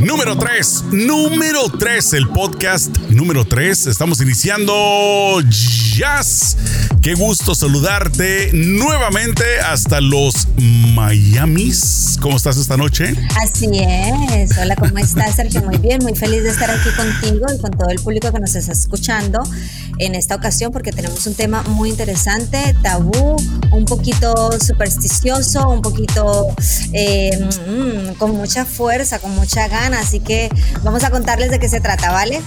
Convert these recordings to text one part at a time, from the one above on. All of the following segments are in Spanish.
Número 3, número 3, el podcast número 3. Estamos iniciando Jazz. Qué gusto saludarte nuevamente hasta los Miamis. ¿Cómo estás esta noche? Así es. Hola, ¿cómo estás, Sergio? Muy bien, muy feliz de estar aquí contigo y con todo el público que nos está escuchando en esta ocasión porque tenemos un tema muy interesante, tabú, un poquito supersticioso, un poquito eh, mm, con mucha fuerza, con mucha gana. Así que vamos a contarles de qué se trata, ¿vale?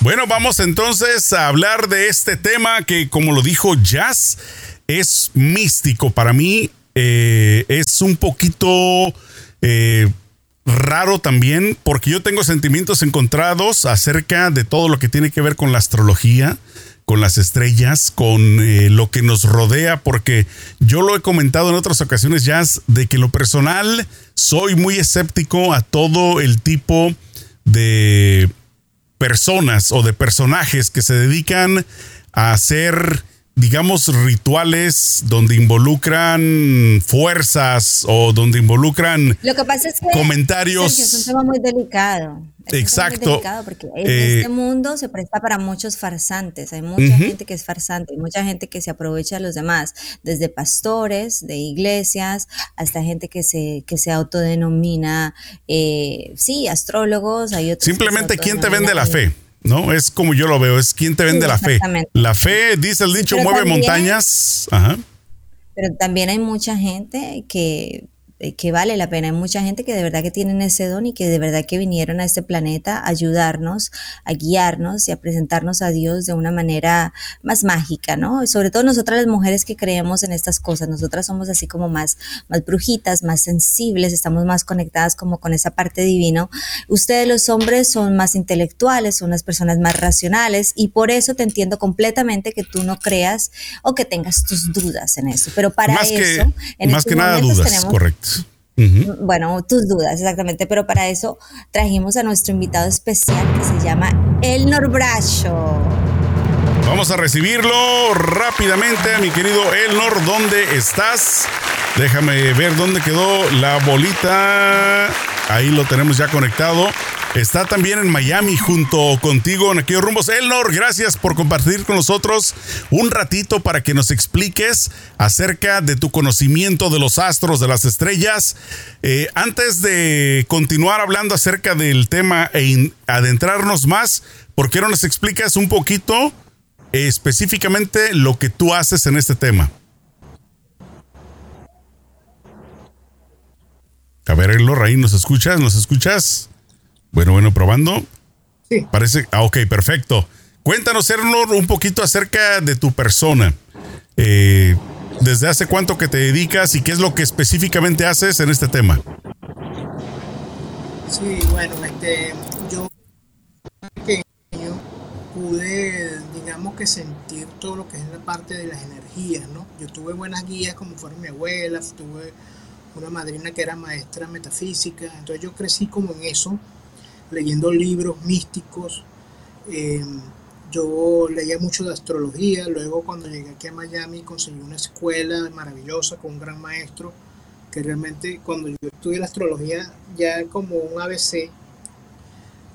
Bueno, vamos entonces a hablar de este tema que, como lo dijo Jazz, es místico para mí. Eh, es un poquito eh, raro también porque yo tengo sentimientos encontrados acerca de todo lo que tiene que ver con la astrología con las estrellas, con eh, lo que nos rodea, porque yo lo he comentado en otras ocasiones ya, de que lo personal soy muy escéptico a todo el tipo de personas o de personajes que se dedican a hacer digamos, rituales donde involucran fuerzas o donde involucran Lo que pasa es que, comentarios. es un tema muy delicado. Exacto. muy delicado porque en eh, este mundo se presta para muchos farsantes. Hay mucha gente que es farsante, hay mucha gente que se aprovecha de los demás, desde pastores de iglesias hasta gente que se, que se autodenomina, eh, sí, astrólogos. Hay otros Simplemente, ¿quién te vende la fe? ¿No? Es como yo lo veo, es quien te vende la fe. La fe, dice el dicho, mueve montañas. Ajá. Pero también hay mucha gente que que vale la pena. Hay mucha gente que de verdad que tienen ese don y que de verdad que vinieron a este planeta a ayudarnos, a guiarnos y a presentarnos a Dios de una manera más mágica, ¿no? sobre todo nosotras las mujeres que creemos en estas cosas, nosotras somos así como más, más brujitas, más sensibles, estamos más conectadas como con esa parte divina. Ustedes los hombres son más intelectuales, son las personas más racionales y por eso te entiendo completamente que tú no creas o que tengas tus dudas en eso. Pero para más eso, que, más que nada dudas, correcto. Bueno, tus dudas, exactamente. Pero para eso trajimos a nuestro invitado especial que se llama Elnor Bracho. Vamos a recibirlo rápidamente, mi querido Elnor. ¿Dónde estás? Déjame ver dónde quedó la bolita. Ahí lo tenemos ya conectado. Está también en Miami junto contigo en aquellos rumbos. Elnor, gracias por compartir con nosotros un ratito para que nos expliques acerca de tu conocimiento de los astros, de las estrellas. Eh, antes de continuar hablando acerca del tema e adentrarnos más, ¿por qué no nos explicas un poquito específicamente lo que tú haces en este tema? A ver, Elnor, ahí nos escuchas, nos escuchas. Bueno, bueno, probando. Sí. Parece. Ah, ok, perfecto. Cuéntanos, Ernor, un poquito acerca de tu persona. Eh, ¿Desde hace cuánto que te dedicas y qué es lo que específicamente haces en este tema? Sí, bueno, este, yo pequeño pude, digamos que sentir todo lo que es la parte de las energías, ¿no? Yo tuve buenas guías como fueron mi abuela, tuve una madrina que era maestra metafísica, entonces yo crecí como en eso leyendo libros místicos. Eh, yo leía mucho de astrología, luego cuando llegué aquí a Miami conseguí una escuela maravillosa con un gran maestro, que realmente cuando yo estudié la astrología ya como un ABC,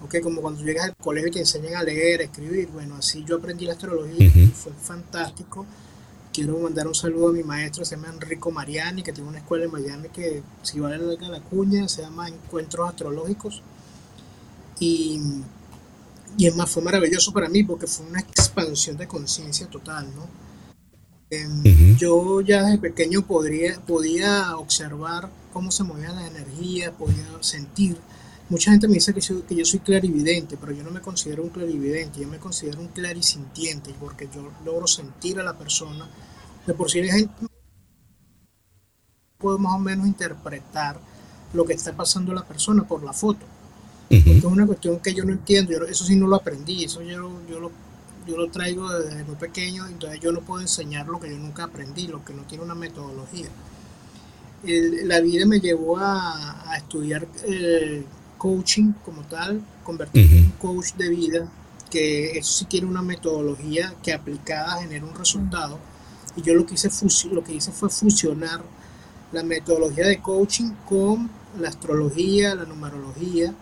okay, como cuando llegas al colegio y te enseñan a leer, a escribir, bueno, así yo aprendí la astrología y fue fantástico. Quiero mandar un saludo a mi maestro, se llama Enrico Mariani, que tiene una escuela en Miami que si vale la cuña, se llama Encuentros Astrológicos y, y es más, fue maravilloso para mí porque fue una expansión de conciencia total, ¿no? Em, yo ya desde pequeño podría, podía observar cómo se movían las energías, podía sentir. Mucha gente me dice que, que yo soy clarividente, pero yo no me considero un clarividente, yo me considero un clarisintiente, porque yo logro sentir a la persona. De por sí, la gente puede más o menos interpretar lo que está pasando a la persona por la foto. Es una cuestión que yo no entiendo, eso sí no lo aprendí, eso yo, yo, lo, yo lo traigo desde muy pequeño, entonces yo no puedo enseñar lo que yo nunca aprendí, lo que no tiene una metodología. la vida me llevó a, a estudiar eh, coaching como tal, convertirme en un coach de vida, que eso sí tiene una metodología que aplicada genera un resultado. Y yo lo que hice, lo que hice fue fusionar la metodología de coaching con la astrología, la numerología,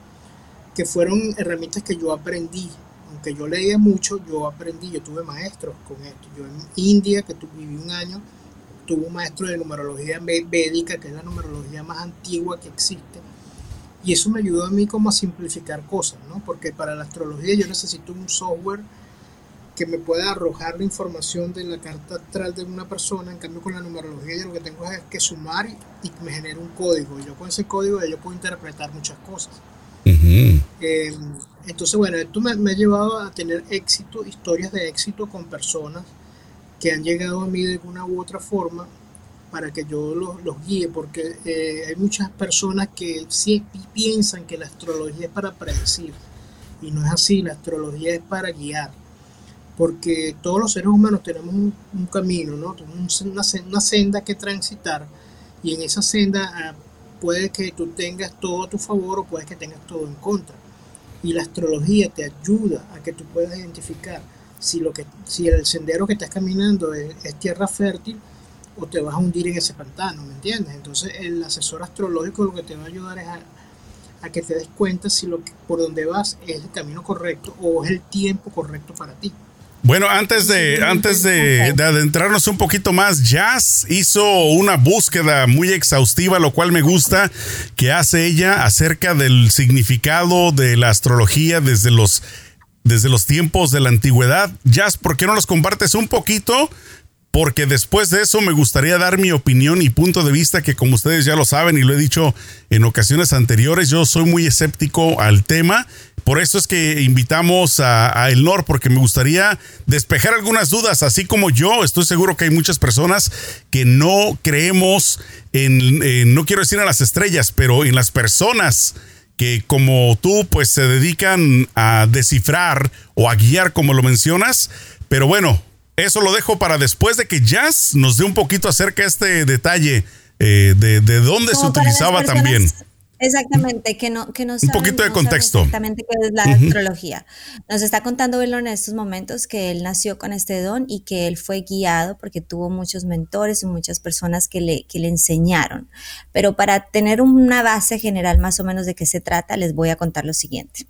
que fueron herramientas que yo aprendí. Aunque yo leía mucho, yo aprendí, yo tuve maestros con esto. Yo en India, que viví un año, tuve un maestro de numerología védica, que es la numerología más antigua que existe. Y eso me ayudó a mí como a simplificar cosas, ¿no? Porque para la astrología yo necesito un software que me pueda arrojar la información de la carta astral de una persona. En cambio, con la numerología yo lo que tengo es que sumar y, me genera un código. Yo con ese código yo puedo interpretar muchas cosas. Entonces, bueno, esto me, ha llevado a tener éxito, historias de éxito con personas que han llegado a mí de una u otra forma para que yo los, guíe, porque eh, hay muchas personas que sí piensan que la astrología es para predecir, y no es así, la astrología es para guiar porque todos los seres humanos tenemos un, camino, ¿no? una, senda que transitar y en esa senda ah, puede que tú tengas todo a tu favor o puedes que tengas todo en contra. Y la astrología te ayuda a que tú puedas identificar si, lo que, si el sendero que estás caminando es, tierra fértil o te vas a hundir en ese pantano, ¿me entiendes? Entonces el asesor astrológico lo que te va a ayudar es a, a que te des cuenta si lo que, por donde vas es el camino correcto o es el tiempo correcto para ti. Bueno, antes de, antes de, adentrarnos un poquito más, Jazz hizo una búsqueda muy exhaustiva, lo cual me gusta, que hace ella acerca del significado de la astrología desde los, desde los tiempos de la antigüedad. Jazz, ¿por qué no nos compartes un poquito? Porque después de eso me gustaría dar mi opinión y punto de vista, que como ustedes ya lo saben y lo he dicho en ocasiones anteriores, yo soy muy escéptico al tema por eso es que invitamos a, El Elnor, porque me gustaría despejar algunas dudas, así como yo. Estoy seguro que hay muchas personas que no creemos en, no quiero decir a las estrellas, pero en las personas que como tú, pues se dedican a descifrar o a guiar, como lo mencionas. Pero bueno, eso lo dejo para después de que Jazz nos dé un poquito acerca de este detalle eh, de, dónde se utilizaba también. Exactamente, que no, que no Un poquito de contexto. Exactamente qué es la astrología. Nos está contando Belón en estos momentos que él nació con este don y que él fue guiado porque tuvo muchos mentores y muchas personas que le, que le enseñaron. Pero para tener una base general más o menos de qué se trata, les voy a contar lo siguiente.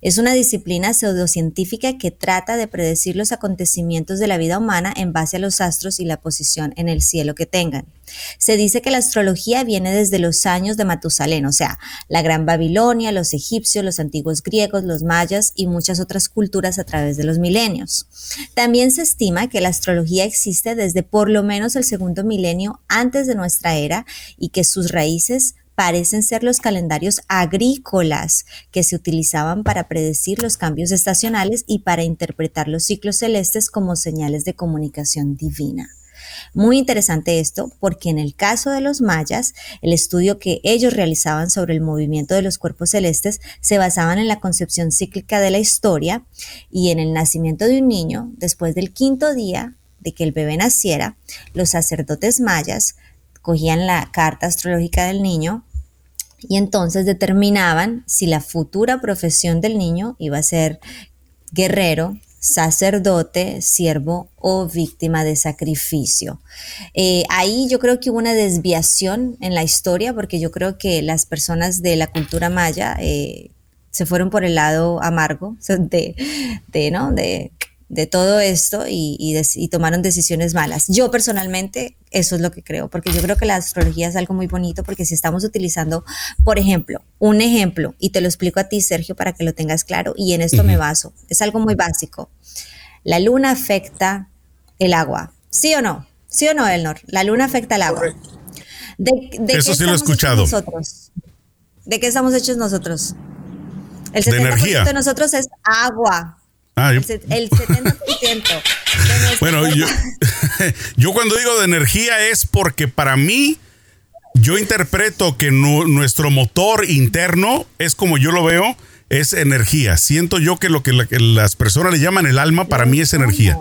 Es una disciplina pseudocientífica que trata de predecir los acontecimientos de la vida humana en base a los astros y la posición en el cielo que tengan. Se dice que la astrología viene desde los años de Matusalén, o sea, la Gran Babilonia, los egipcios, los antiguos griegos, los mayas y muchas otras culturas a través de los milenios. También se estima que la astrología existe desde por lo menos el segundo milenio antes de nuestra era y que sus raíces parecen ser los calendarios agrícolas que se utilizaban para predecir los cambios estacionales y para interpretar los ciclos celestes como señales de comunicación divina. Muy interesante esto porque en el caso de los mayas, el estudio que ellos realizaban sobre el movimiento de los cuerpos celestes se basaban en la concepción cíclica de la historia y en el nacimiento de un niño después del quinto día de que el bebé naciera, los sacerdotes mayas cogían la carta astrológica del niño y entonces determinaban si la futura profesión del niño iba a ser guerrero, sacerdote, siervo o víctima de sacrificio. Eh, ahí yo creo que hubo una desviación en la historia porque yo creo que las personas de la cultura maya eh, se fueron por el lado amargo de, de, ¿no? de de todo esto y, tomaron decisiones malas. Yo personalmente eso es lo que creo, porque yo creo que la astrología es algo muy bonito, porque si estamos utilizando, por ejemplo, un ejemplo, y te lo explico a ti, Sergio, para que lo tengas claro, y en esto me baso, es algo muy básico. La luna afecta el agua, ¿sí o no? ¿Sí o no, Elnor? La luna afecta el agua. De, eso sí lo he escuchado. Nosotros? ¿De qué estamos hechos nosotros? El 70% de, energía. de nosotros es agua. Ah, el 70%. bueno, yo, yo cuando digo de energía es porque para mí, yo interpreto que nuestro motor interno es como yo lo veo, es energía. Siento yo que lo que, las personas le llaman el alma, para mí es energía.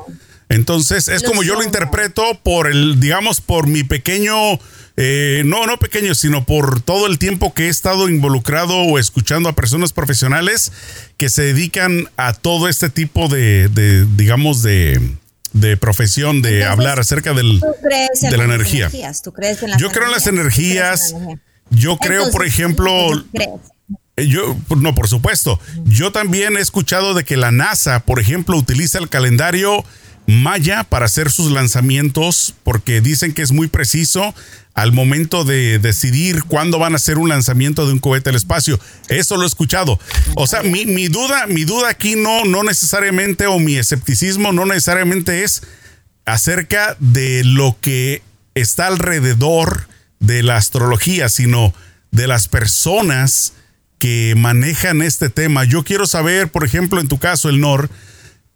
Entonces, es como yo lo interpreto por el, digamos, por mi pequeño eh, no, no pequeño, sino por todo el tiempo que he estado involucrado o escuchando a personas profesionales que se dedican a todo este tipo de, digamos, de, profesión, de hablar acerca del, de la energía. Yo creo en las energías. yo creo, por ejemplo, eh, yo, no, por supuesto. Yo también he escuchado de que la NASA, por ejemplo, utiliza el calendario maya para hacer sus lanzamientos porque dicen que es muy preciso al momento de decidir cuándo van a hacer un lanzamiento de un cohete al espacio. Eso lo he escuchado. O sea, mi, mi duda, mi duda aquí no, no necesariamente, o mi escepticismo no necesariamente es acerca de lo que está alrededor de la astrología, sino de las personas que manejan este tema. Yo quiero saber, por ejemplo, en tu caso, el NOR,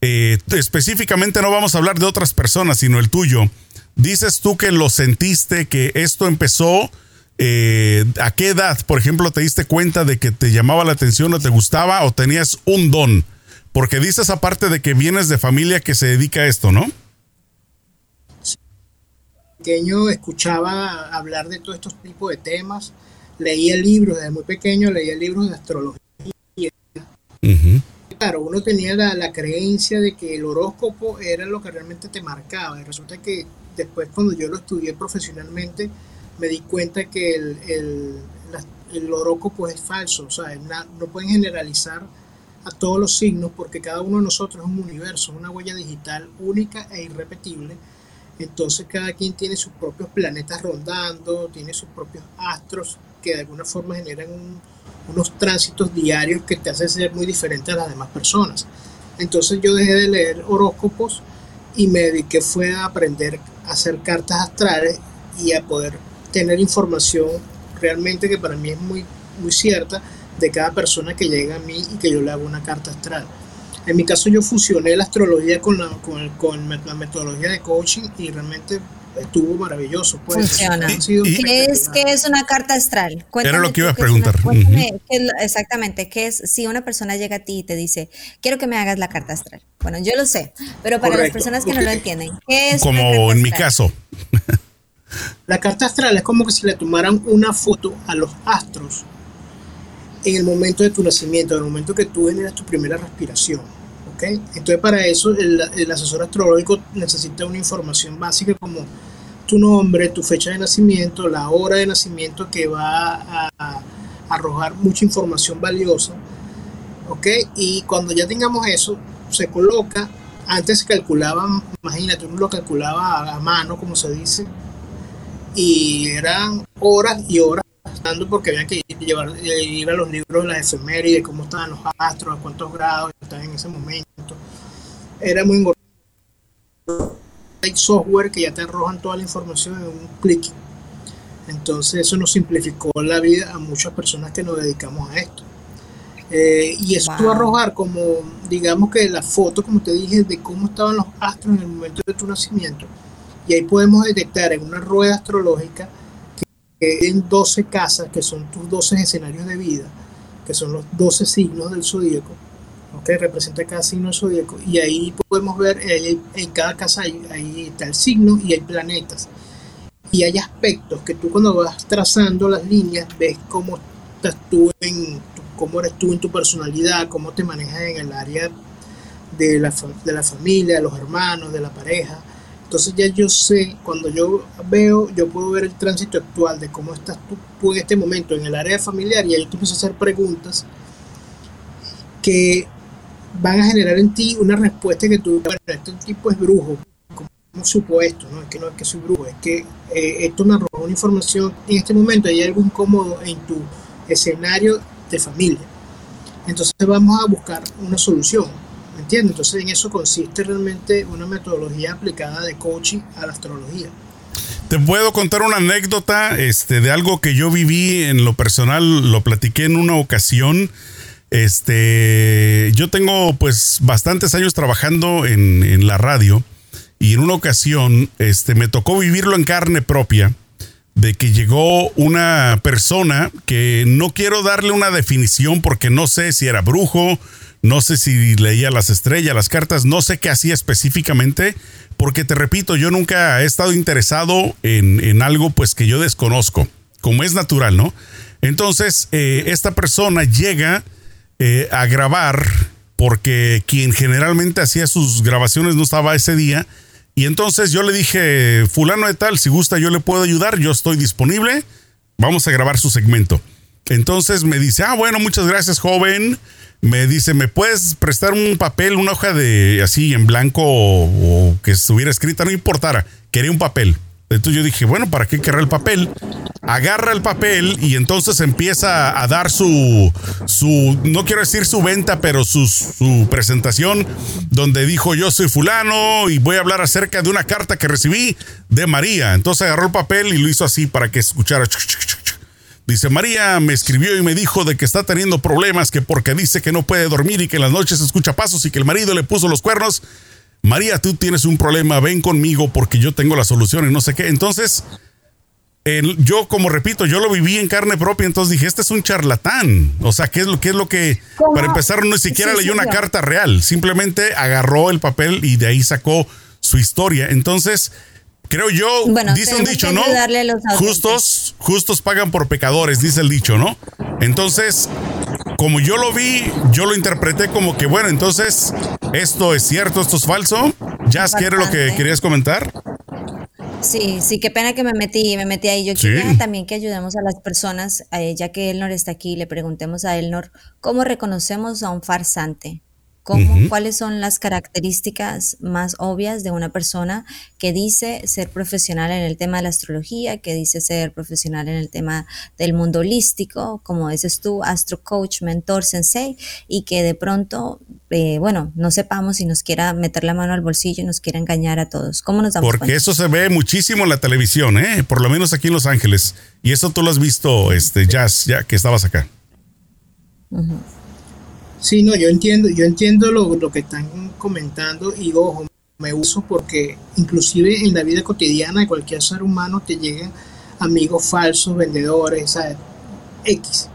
eh, específicamente no vamos a hablar de otras personas, sino el tuyo. Dices tú que lo sentiste, que esto empezó. Eh, ¿A qué edad, por ejemplo, te diste cuenta de que te llamaba la atención o te gustaba o tenías un don? Porque dices aparte de que vienes de familia que se dedica a esto, ¿no? Pequeño escuchaba hablar de todos estos tipos de temas, leía libros, desde muy pequeño leía libros de astrología claro, uno tenía la, creencia de que el horóscopo era lo que realmente te marcaba. Y resulta que después cuando yo lo estudié profesionalmente, me di cuenta que el, el, horóscopo es falso. O sea, no pueden generalizar a todos los signos porque cada uno de nosotros es un universo, una huella digital única e irrepetible. Entonces cada quien tiene sus propios planetas rondando, tiene sus propios astros que de alguna forma generan un, unos tránsitos diarios que te hacen ser muy diferente a las demás personas. Entonces yo dejé de leer horóscopos y me dediqué fue a aprender a hacer cartas astrales y a poder tener información realmente que para mí es muy, muy cierta de cada persona que llega a mí y que yo le hago una carta astral. En mi caso yo fusioné la astrología con la, con, con la metodología de coaching y realmente estuvo maravilloso. Pues. Funciona. ¿Qué, es, ¿Qué es una carta astral? Era lo que iba a preguntar. exactamente, ¿qué es si una persona llega a ti y te dice, quiero que me hagas la carta astral? Bueno, yo lo sé, pero para las personas que no lo entienden, ¿qué es Como en mi caso. La carta astral es como que si le tomaran una foto a los astros en el momento de tu nacimiento, en el momento que tú generas tu primera respiración. Entonces para eso el, asesor astrológico necesita una información básica como tu nombre, tu fecha de nacimiento, la hora de nacimiento que va a, arrojar mucha información valiosa. ¿ok? Y cuando ya tengamos eso, se coloca, antes se calculaba, imagínate, uno lo calculaba a mano, como se dice, y eran horas y horas porque había que llevar, ir a los libros de las efemérides, cómo estaban los astros, a cuántos grados estaban en ese momento. Era muy importante. Hay software que ya te arrojan toda la información en un clic. Entonces eso nos simplificó la vida a muchas personas que nos dedicamos a esto. Eh, y eso wow. arrojar como, digamos que la foto, como te dije, de cómo estaban los astros en el momento de tu nacimiento. Y ahí podemos detectar en una rueda astrológica en 12 casas, que son tus 12 escenarios de vida, que son los 12 signos del zodíaco, que representa cada signo zodíaco, y ahí podemos ver, eh, en cada casa hay, está el signo y hay planetas. Y hay aspectos que tú cuando vas trazando las líneas ves cómo estás tú en, cómo eres tú en tu personalidad, cómo te manejas en el área de la, de la familia, de los hermanos, de la pareja entonces ya yo sé, cuando yo veo, yo puedo ver el tránsito actual de cómo estás tú, en este momento en el área familiar y ahí tú empiezas a hacer preguntas que van a generar en ti una respuesta que tú, bueno, este tipo es brujo, como supuesto, ¿no? Es que no es que soy brujo, es que eh, esto me arroja una información, en este momento hay algo incómodo en tu escenario de familia. Entonces vamos a buscar una solución entiendes? Entonces en eso consiste realmente una metodología aplicada de coaching a la astrología. Te puedo contar una anécdota este, de algo que yo viví en lo personal, lo platiqué en una ocasión. Este, yo tengo pues bastantes años trabajando en, en la radio y en una ocasión este, me tocó vivirlo en carne propia de que llegó una persona que no quiero darle una definición porque no sé si era brujo, no sé si leía las estrellas, las cartas, no sé qué hacía específicamente, porque te repito, yo nunca he estado interesado en, algo pues que yo desconozco, como es natural, ¿no? Entonces, eh, esta persona llega eh, a grabar porque quien generalmente hacía sus grabaciones no estaba ese día. Y entonces yo le dije, fulano de tal, si gusta yo le puedo ayudar, yo estoy disponible. vamos a grabar su segmento. Entonces me dice, ah, bueno, muchas gracias, joven. Me dice, ¿me puedes prestar un papel, una hoja de así en blanco o, que estuviera escrita? No importara, quería un papel. Entonces yo dije, bueno, ¿para qué querrá el papel? Agarra el papel y entonces empieza a dar su, su no quiero decir su venta, pero su, su presentación, donde dijo, yo soy fulano y voy a hablar acerca de una carta que recibí de María. Entonces agarró el papel y lo hizo así para que escuchara. Dice, María me escribió y me dijo de que está teniendo problemas, que porque dice que no puede dormir y que en las noches escucha pasos y que el marido le puso los cuernos. María, tú tienes un problema, ven conmigo porque yo tengo la solución y no sé qué. Entonces, yo como repito, yo lo viví en carne propia, entonces dije, este es un charlatán. O sea, ¿qué es lo, qué es lo que, para empezar, no ni siquiera leyó una carta real, simplemente agarró el papel y de ahí sacó su historia. Entonces, creo yo, dice un dicho, ¿no? Justos, justos pagan por pecadores, dice el dicho, ¿no? Entonces, como yo lo vi, yo lo interpreté como que, bueno, entonces, esto es cierto, esto es falso. Jazz, ¿quiere lo que querías comentar? Sí, sí, qué pena que me metí, me metí ahí. Yo quería también que ayudemos a las personas, eh, ya que Elnor está aquí, le preguntemos a Elnor cómo reconocemos a un farsante. ¿Cuáles son las características más obvias de una persona que dice ser profesional en el tema de la astrología, que dice ser profesional en el tema del mundo holístico, como dices tú, astro coach, mentor, sensei, y que de pronto, eh, bueno, no sepamos si nos quiera meter la mano al bolsillo y nos quiera engañar a todos? ¿Cómo nos damos Porque eso se ve muchísimo en la televisión, ¿eh? por lo menos aquí en Los Ángeles. Y eso tú lo has visto, este, Jazz, ya que estabas acá. Sí, no, yo entiendo, yo entiendo lo, lo que están comentando y ojo, me uso porque inclusive en la vida cotidiana de cualquier ser humano te llegan amigos falsos, vendedores, ¿sabes? X.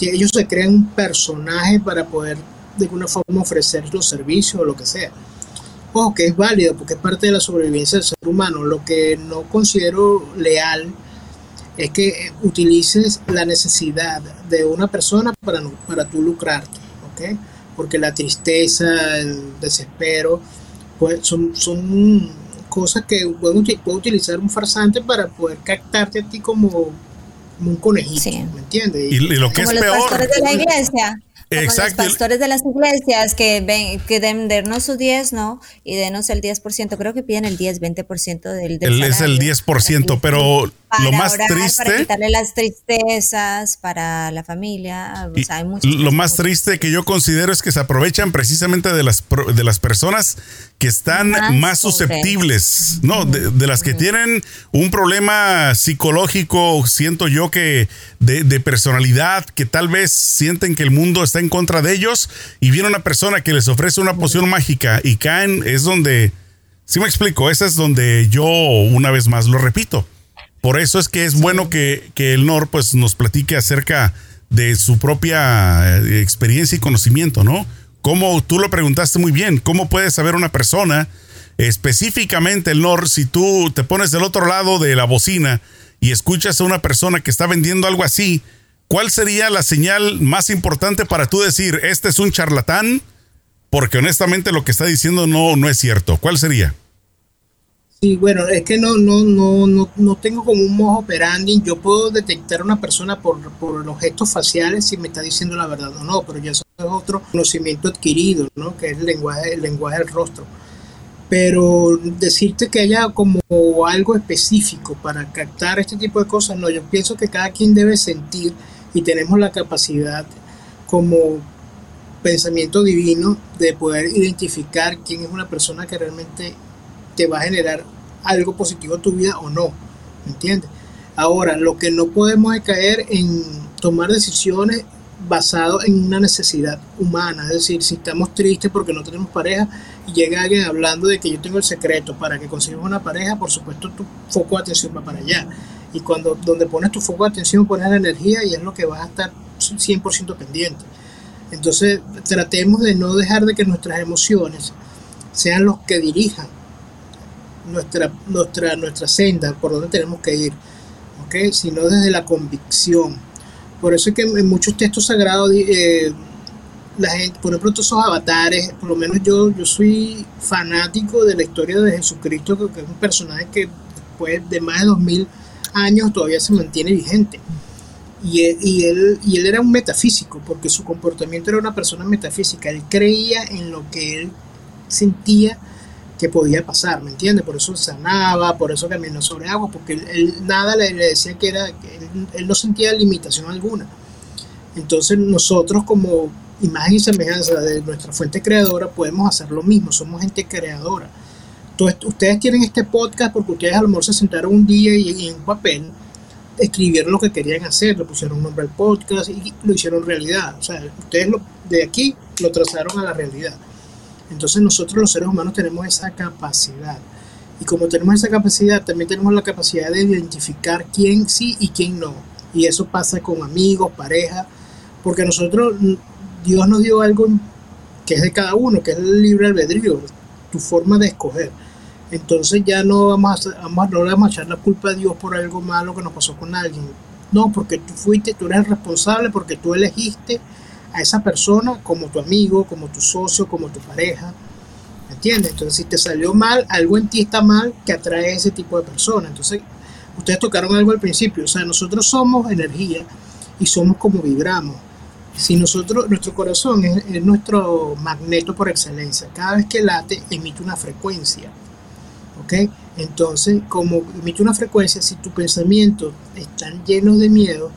Ellos se crean un personaje para poder de alguna forma ofrecer los servicios o lo que sea. Ojo, que es válido porque es parte de la sobrevivencia del ser humano. Lo que no considero leal es que utilices la necesidad de una persona para, para tú lucrarte porque la tristeza, el desespero, pues son, son cosas que puede, utilizar un farsante para poder captarte a ti como, un conejito, ¿me entiendes? Y, lo que es peor. de la iglesia. Exacto. Los pastores de las iglesias que ven, que den, denos su 10, ¿no? Y denos el 10%, creo que piden el 10, 20% del, del Es el 10%, pero lo más triste. Para quitarle las tristezas para la familia. lo más triste que yo considero es que se aprovechan precisamente de las, de las personas que están más, susceptibles, ¿no? De, las que tienen un problema psicológico, siento yo que de, de, personalidad, que tal vez sienten que el mundo está en contra de ellos y viene una persona que les ofrece una poción mágica y caen, es donde, si me explico, esa es donde yo una vez más lo repito por eso es que es bueno que, el NOR pues, nos platique acerca de su propia eh, experiencia y conocimiento, ¿no? Como tú lo preguntaste muy bien, ¿cómo puede saber una persona, específicamente el NOR, si tú te pones del otro lado de la bocina y escuchas a una persona que está vendiendo algo así, ¿cuál sería la señal más importante para tú decir, este es un charlatán? Porque honestamente lo que está diciendo no, no es cierto. ¿Cuál sería? Sí, bueno, es que no, no, no, no, no tengo como un mojo operandi. Yo puedo detectar a una persona por, por los gestos faciales si me está diciendo la verdad o no, pero ya eso es otro conocimiento adquirido, ¿no? Que es el lenguaje, el lenguaje del rostro. Pero decirte que haya como algo específico para captar este tipo de cosas, no, yo pienso que cada quien debe sentir y tenemos la capacidad como pensamiento divino de poder identificar quién es una persona que realmente te va a generar algo positivo en tu vida o no, ¿me entiendes? Ahora, lo que no podemos es caer en tomar decisiones basado en una necesidad humana, es decir, si estamos tristes porque no tenemos pareja y llega alguien hablando de que yo tengo el secreto para que consigas una pareja, por supuesto tu foco de atención va para allá. Y cuando donde pones tu foco de atención pones la energía y es lo que vas a estar 100% pendiente. Entonces tratemos de no dejar de que nuestras emociones sean los que dirijan nuestra, nuestra, nuestra senda, por donde tenemos que ir, ¿okay? sino desde la convicción. Por eso es que en muchos textos sagrados, eh, la gente, por ejemplo, todos esos avatares, por lo menos yo, yo soy fanático de la historia de Jesucristo, que es un personaje que después de más de dos mil años todavía se mantiene vigente. Y él, y, él, y él era un metafísico, porque su comportamiento era una persona metafísica. Él creía en lo que él sentía que podía pasar, ¿me entiendes? Por eso sanaba, por eso caminó sobre agua, porque él, nada le, decía que era, él, no sentía limitación alguna. Entonces nosotros como imagen y semejanza de nuestra fuente creadora podemos hacer lo mismo, somos gente creadora. Ustedes tienen este podcast porque ustedes a lo mejor se sentaron un día y, en un papel escribieron lo que querían hacer, le pusieron un nombre al podcast y lo hicieron realidad. O sea, ustedes de aquí lo trazaron a la realidad. Entonces nosotros los seres humanos tenemos esa capacidad. Y como tenemos esa capacidad, también tenemos la capacidad de identificar quién sí y quién no. Y eso pasa con amigos, pareja, porque nosotros, Dios nos dio algo que es de cada uno, que es el libre albedrío, tu forma de escoger. Entonces ya no vamos a, vamos, no vamos a echar la culpa a Dios por algo malo que nos pasó con alguien. No, porque tú fuiste, tú eres el responsable, porque tú elegiste a esa persona como tu amigo, como tu socio, como tu pareja. ¿Me entiendes? Entonces, si te salió mal, algo en ti está mal que atrae a ese tipo de personas. Entonces, ustedes tocaron algo al principio. O sea, nosotros somos energía y somos como vibramos. Si nosotros, nuestro corazón es nuestro magneto por excelencia. Cada vez que late, emite una frecuencia. ¿Ok? Entonces, como emite una frecuencia, si tus pensamientos están llenos de miedo,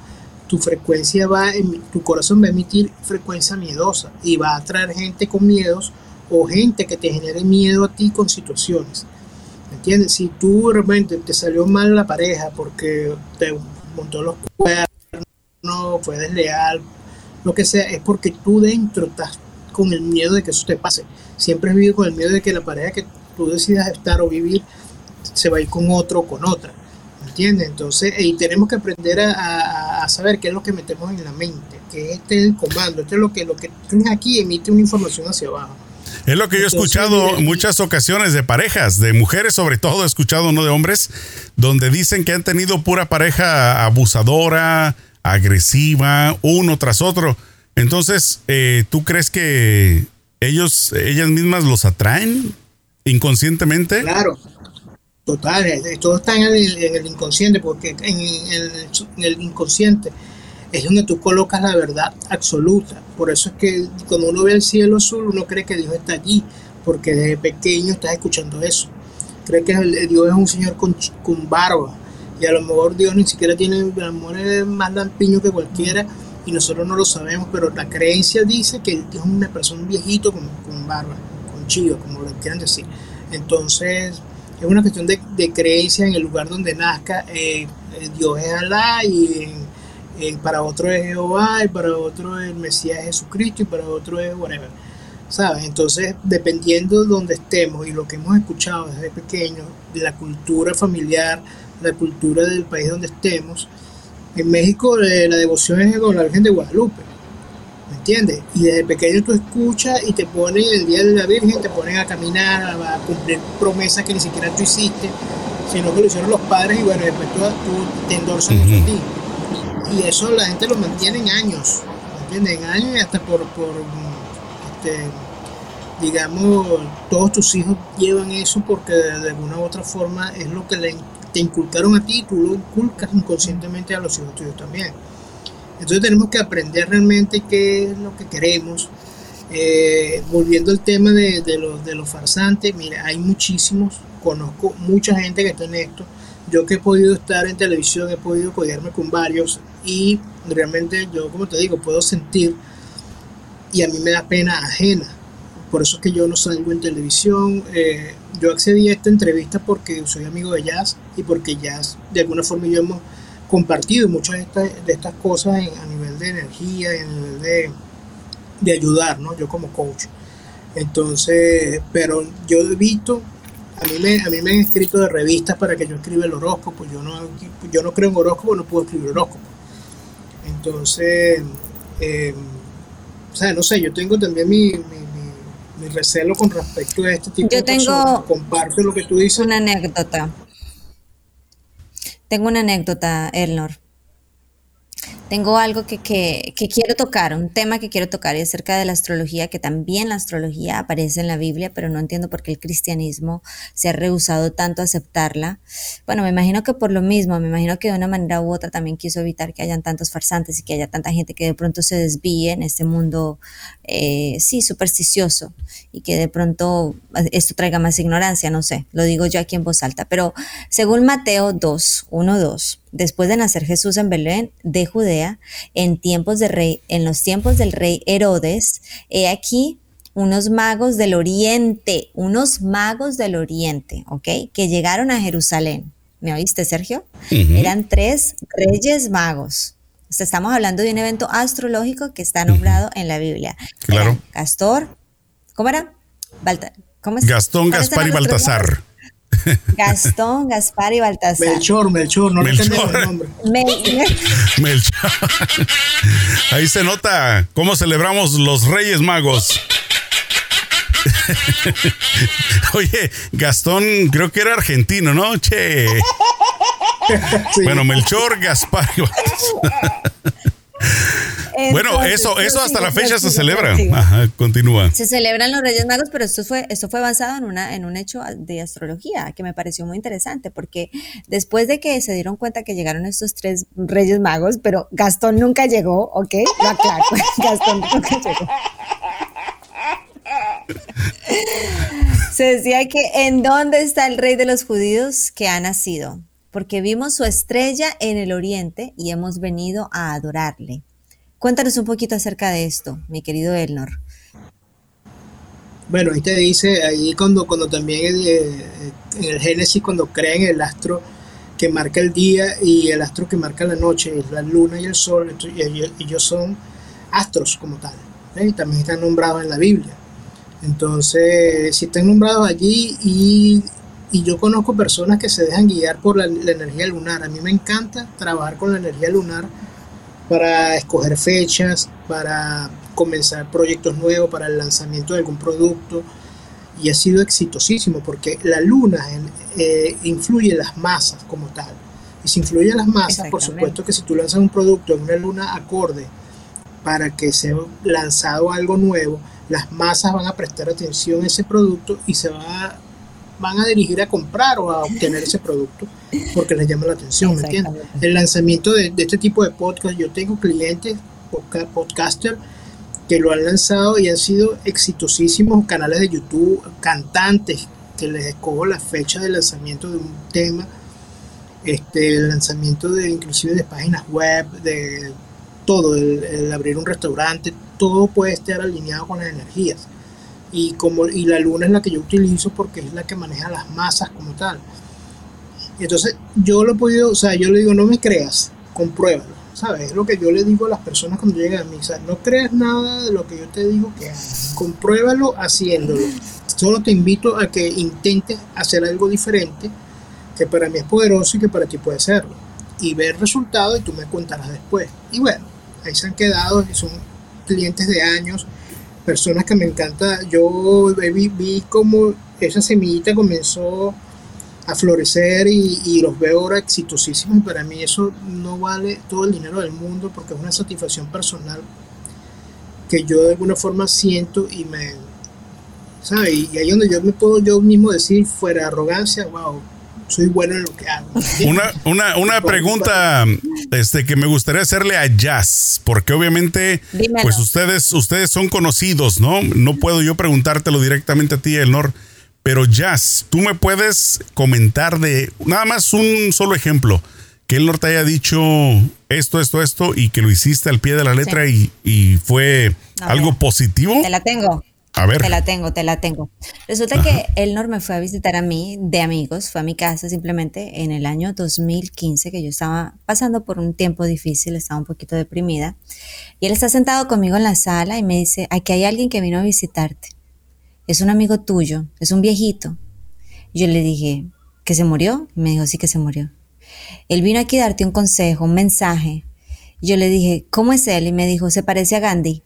tu frecuencia va, tu corazón va a emitir frecuencia miedosa y va a atraer gente con miedos o gente que te genere miedo a ti con situaciones. ¿Me entiendes? Si tú de repente te salió mal la pareja porque te montó los cuernos, fue desleal, lo que sea, es porque tú dentro estás con el miedo de que eso te pase. Siempre has vivido con el miedo de que la pareja que tú decidas estar o vivir se va a ir con otro o con otra. ¿Entiendes? Entonces, y tenemos que aprender a, saber qué es lo que metemos en la mente, que este es el comando, este es lo que, lo que tienes aquí, emite una información hacia abajo. Es lo que yo he escuchado en muchas ocasiones de parejas, de mujeres sobre todo, he escuchado, no de hombres, donde dicen que han tenido pura pareja abusadora, agresiva, uno tras otro. Entonces, eh, ¿tú crees que ellos, ellas mismas los atraen inconscientemente? Claro, Total, eh, eh, todo está en el, inconsciente, porque en el, inconsciente es donde tú colocas la verdad absoluta. Por eso es que cuando uno ve el cielo azul, uno cree que Dios está allí, porque desde pequeño estás escuchando eso. Cree que Dios es un señor con, con barba, y a lo mejor Dios ni siquiera tiene, a lo mejor es más lampiño que cualquiera, y nosotros no lo sabemos, pero la creencia dice que Dios es una persona, viejito con, con barba, con chivo, como lo quieran decir. Entonces, es una cuestión de, creencia en el lugar donde nazca. Eh, eh, Dios es Alá y para otro es Jehová y para otro el Mesías es Jesucristo y para otro es whatever. ¿Sabes? Entonces, dependiendo de donde estemos y lo que hemos escuchado desde pequeño, de la cultura familiar, la cultura del país donde estemos, en México eh, la devoción es con la Virgen de Guadalupe ¿me entiendes? Y desde pequeño tú escuchas y te ponen el día de la Virgen, te ponen a caminar, a, cumplir promesas que ni siquiera tú hiciste, sino que lo hicieron los padres y bueno, después tú, te endorsan a ti. Y eso la gente lo mantiene en años, ¿me entiendes? En años y hasta por, por este, digamos, todos tus hijos llevan eso porque de, alguna u otra forma es lo que le, te inculcaron a ti y tú lo inculcas inconscientemente a los hijos tuyos también. Entonces tenemos que aprender realmente qué es lo que queremos. Eh, volviendo al tema de, los, de los farsantes, mira, hay muchísimos, conozco mucha gente que está en esto. Yo que he podido estar en televisión, he podido codearme con varios y realmente yo, como te digo, puedo sentir y a mí me da pena ajena. Por eso es que yo no salgo en televisión. Eh, yo accedí a esta entrevista porque soy amigo de Jazz y porque Jazz de alguna forma yo hemos compartido muchas de estas, de estas cosas a nivel de energía, a nivel de, de ayudar, ¿no? Yo como coach. Entonces, pero yo he visto, a mí, me, a mí me han escrito de revistas para que yo escriba el horóscopo, yo no, yo no creo en horóscopo, no puedo escribir horóscopo. Entonces, eh, o sea, no sé, yo tengo también mi, mi, recelo con respecto a este tipo yo de cosas. Comparto lo que tú dices. Una anécdota. Tengo una anécdota, Elnor. Tengo algo que, que, quiero tocar, un tema que quiero tocar y acerca de la astrología, que también la astrología aparece en la Biblia, pero no entiendo por qué el cristianismo se ha rehusado tanto a aceptarla. Bueno, me imagino que por lo mismo, me imagino que de una manera u otra también quiso evitar que hayan tantos farsantes y que haya tanta gente que de pronto se desvíe en este mundo, eh, sí, supersticioso y que de pronto esto traiga más ignorancia, no sé, lo digo yo aquí en voz alta, pero según Mateo 2, 1, 2, después de nacer Jesús en Belén de Judea, en tiempos de rey, en los tiempos del rey Herodes, he aquí unos magos del oriente, unos magos del oriente, ¿ok? Que llegaron a Jerusalén. ¿Me oíste, Sergio? Eran tres reyes magos. estamos hablando de un evento astrológico que está nombrado en la Biblia. Claro. Castor, ¿cómo era? ¿Cómo es? Gastón, Gaspar y Baltasar. Gastón, Gaspar y Baltasar. Melchor, Melchor, no Melchor. el nombre. Melchor. Ahí se nota cómo celebramos los Reyes Magos. Oye, Gastón creo que era argentino, ¿no? Che. Bueno, Melchor, Gaspar y Baltasar bueno, eso, eso hasta la fecha se celebra. Ajá, continúa. Se celebran los Reyes Magos, pero esto fue, esto fue basado en una, en un hecho de astrología que me pareció muy interesante, porque después de que se dieron cuenta que llegaron estos tres Reyes Magos, pero Gastón nunca llegó, ¿ok? Lo aclaro, Gastón nunca llegó. Se decía que en dónde está el rey de los judíos que ha nacido, porque vimos su estrella en el oriente y hemos venido a adorarle. Cuéntanos un poquito acerca de esto, mi querido Elnor. Bueno, ahí te dice, ahí cuando, cuando también eh, en el Génesis, cuando creen el astro que marca el día y el astro que marca la noche, la luna y el sol, ellos son astros como tal, ¿eh? y también están nombrados en la Biblia. Entonces, si están nombrados allí y, y, yo conozco personas que se dejan guiar por la, la energía lunar, a mí me encanta trabajar con la energía lunar para escoger fechas, para comenzar proyectos nuevos, para el lanzamiento de algún producto. Y ha sido exitosísimo porque la luna eh, influye en las masas como tal. Y si influye en las masas, por supuesto que si tú lanzas un producto en una luna acorde para que sea lanzado algo nuevo, las masas van a prestar atención a ese producto y se va a van a dirigir a comprar o a obtener ese producto porque les llama la atención, ¿me entiendes? El lanzamiento de, este tipo de podcast, yo tengo clientes, podcaster, que lo han lanzado y han sido exitosísimos, canales de YouTube, cantantes, que les escojo la fecha de lanzamiento de un tema, este, el lanzamiento de inclusive de páginas web, de todo, el abrir un restaurante, todo puede estar alineado con las energías y como y la luna es la que yo utilizo porque es la que maneja las masas como tal. Entonces yo lo he podido, o sea, yo le digo, no me creas, compruébalo, ¿sabes? Es lo que yo le digo a las personas cuando llegan a mí, no creas nada de lo que yo te digo que hagas, compruébalo haciéndolo. Solo te invito a que intentes hacer algo diferente que para mí es poderoso y que para ti puede serlo. Y ver resultados y tú me contarás después. Y bueno, ahí se han quedado, son clientes de años, personas que me encanta. Yo vi, vi cómo esa semillita comenzó a florecer y, los veo ahora exitosísimos. Y para mí eso no vale todo el dinero del mundo porque es una satisfacción personal que yo de alguna forma siento y me. ¿Sabes? Y ahí donde yo me puedo yo mismo decir, fuera arrogancia, wow, soy bueno en lo que hago. Una, una, una pregunta este, que me gustaría hacerle a Jazz, porque obviamente, pues ustedes, ustedes son conocidos, ¿no? No puedo yo preguntártelo directamente a ti, Elnor, pero Jazz, tú me puedes comentar de nada más un solo ejemplo, que Elnor te haya dicho esto, esto, esto, y que lo hiciste al pie de la letra y, y, fue algo positivo. Te la tengo. A ver. Te la tengo, te la tengo. Resulta que Elnor me fue a visitar a mí de amigos, fue a mi casa simplemente en el año 2015, que yo estaba pasando por un tiempo difícil, estaba un poquito deprimida. Y él está sentado conmigo en la sala y me dice, aquí hay alguien que vino a visitarte. Es un amigo tuyo, es un viejito. yo le dije, ¿que se murió? Y me dijo, sí que se murió. Él vino aquí a darte un consejo, un mensaje. yo le dije, ¿cómo es él? Y me dijo, se parece a Gandhi.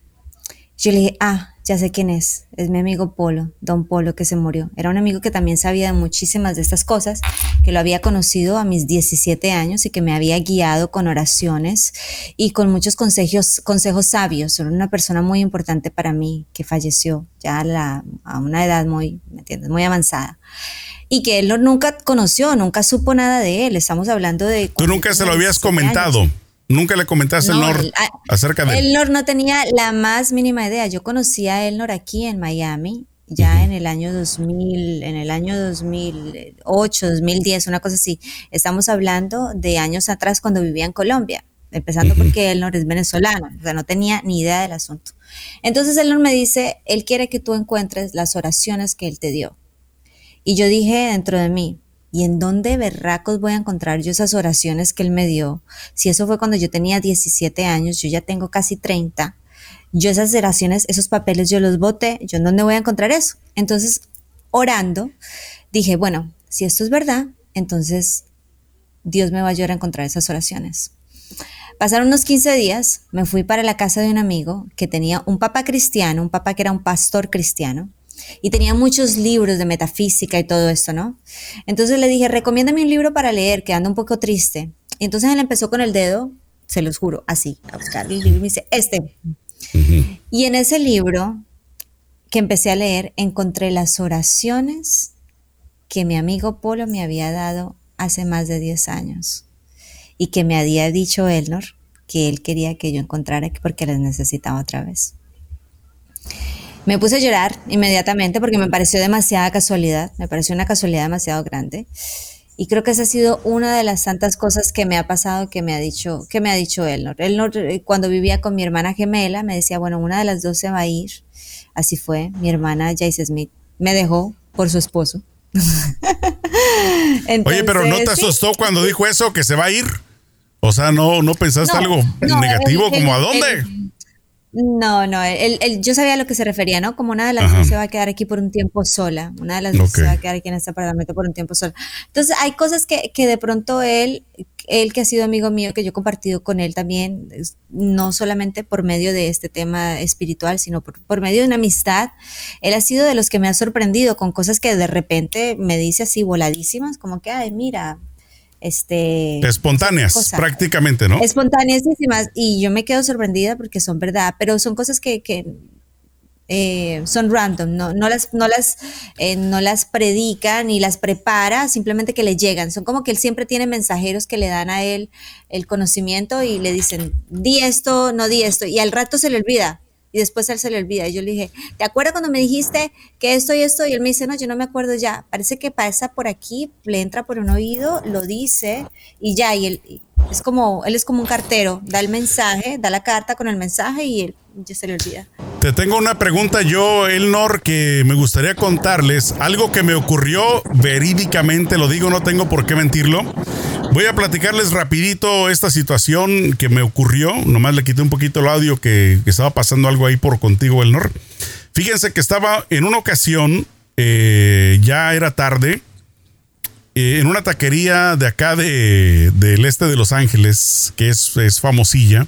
Yo le dije, ah, ya sé quién es, es mi amigo Polo, don Polo que se murió. Era un amigo que también sabía de muchísimas de estas cosas, que lo había conocido a mis 17 años y que me había guiado con oraciones y con muchos consejos, consejos sabios. Era una persona muy importante para mí que falleció ya a, la, a una edad muy, ¿me entiendes? Muy avanzada. Y que él nunca conoció, nunca supo nada de él. Estamos hablando de... Tú nunca se lo habías comentado. Nunca le comentaste a Elnor acerca de él. Elnor no tenía la más mínima idea. Yo conocí a Elnor aquí en Miami, ya en el año 2000, en el año 2008, 2010, una cosa así. Estamos hablando de años atrás cuando vivía en Colombia, empezando porque Elnor es venezolano, o sea, no tenía ni idea del asunto. Entonces Elnor me dice, él quiere que tú encuentres las oraciones que él te dio. Y yo dije dentro de mí, ¿Y en dónde berracos voy a encontrar yo esas oraciones que él me dio? Si eso fue cuando yo tenía 17 años, yo ya tengo casi 30. Yo esas oraciones, esos papeles yo los boté, ¿yo en dónde voy a encontrar eso? Entonces, orando, dije, bueno, si esto es verdad, entonces Dios me va a ayudar a encontrar esas oraciones. Pasaron unos 15 días, me fui para la casa de un amigo que tenía un papá cristiano, un papá que era un pastor cristiano, y tenía muchos libros de metafísica y todo esto, ¿no? Entonces le dije, recomiéndame un libro para leer, que ando un poco triste. Y entonces él empezó con el dedo, se los juro, así, a buscar el libro y me dice, este. Y en ese libro que empecé a leer, encontré las oraciones que mi amigo Polo me había dado hace más de 10 años y que me había dicho Elnor que él quería que yo encontrara porque las necesitaba otra vez. Me puse a llorar inmediatamente porque me pareció demasiada casualidad, me pareció una casualidad demasiado grande. Y creo que esa ha sido una de las tantas cosas que me ha pasado que me ha dicho, que me ha dicho él. Él eh, cuando vivía con mi hermana gemela me decía, bueno, una de las dos se va a ir. Así fue, mi hermana Jace Smith me dejó por su esposo. Oye, pero ¿no te asustó cuando dijo eso, que se va a ir? O sea, ¿no, no pensaste algo negativo como a dónde? No, no, yo sabía a lo que se refería, ¿no? Como una de las dos se va a quedar aquí por un tiempo sola, una de las dos se va a quedar aquí en este apartamento por un tiempo sola. Entonces, hay cosas que, que de pronto él, él que ha sido amigo mío, que yo he compartido con él también, no solamente por medio de este tema espiritual, sino por, por medio de una amistad, él ha sido de los que me ha sorprendido con cosas que de repente me dice así voladísimas, como que, ay, mira, este, espontáneas prácticamente, ¿no? Espontáneas y yo me quedo sorprendida porque son verdad, pero son cosas que, eh, son random, no, no las, no las, eh, no las predica ni las prepara, simplemente que le llegan. Son como que él siempre tiene mensajeros que le dan a él el conocimiento y le dicen, di esto, no di esto, y al rato se le olvida y después él se le olvida. Y yo le dije, ¿te acuerdas cuando me dijiste que esto y esto? Y él me dice, no, yo no me acuerdo ya. Parece que pasa por aquí, le entra por un oído, lo dice y ya. Y él es como, él es como un cartero, da el mensaje, da la carta con el mensaje y él ya se le olvida. Te tengo una pregunta yo, Elnor, que me gustaría contarles. Algo que me ocurrió verídicamente, lo digo, no tengo por qué mentirlo. Voy a platicarles rapidito esta situación que me ocurrió. Nomás le quité un poquito el audio que, estaba pasando algo ahí por contigo, Elnor. Fíjense que estaba en una ocasión, eh, ya era tarde, eh, en una taquería de acá de, del este de Los Ángeles, que es, es famosilla.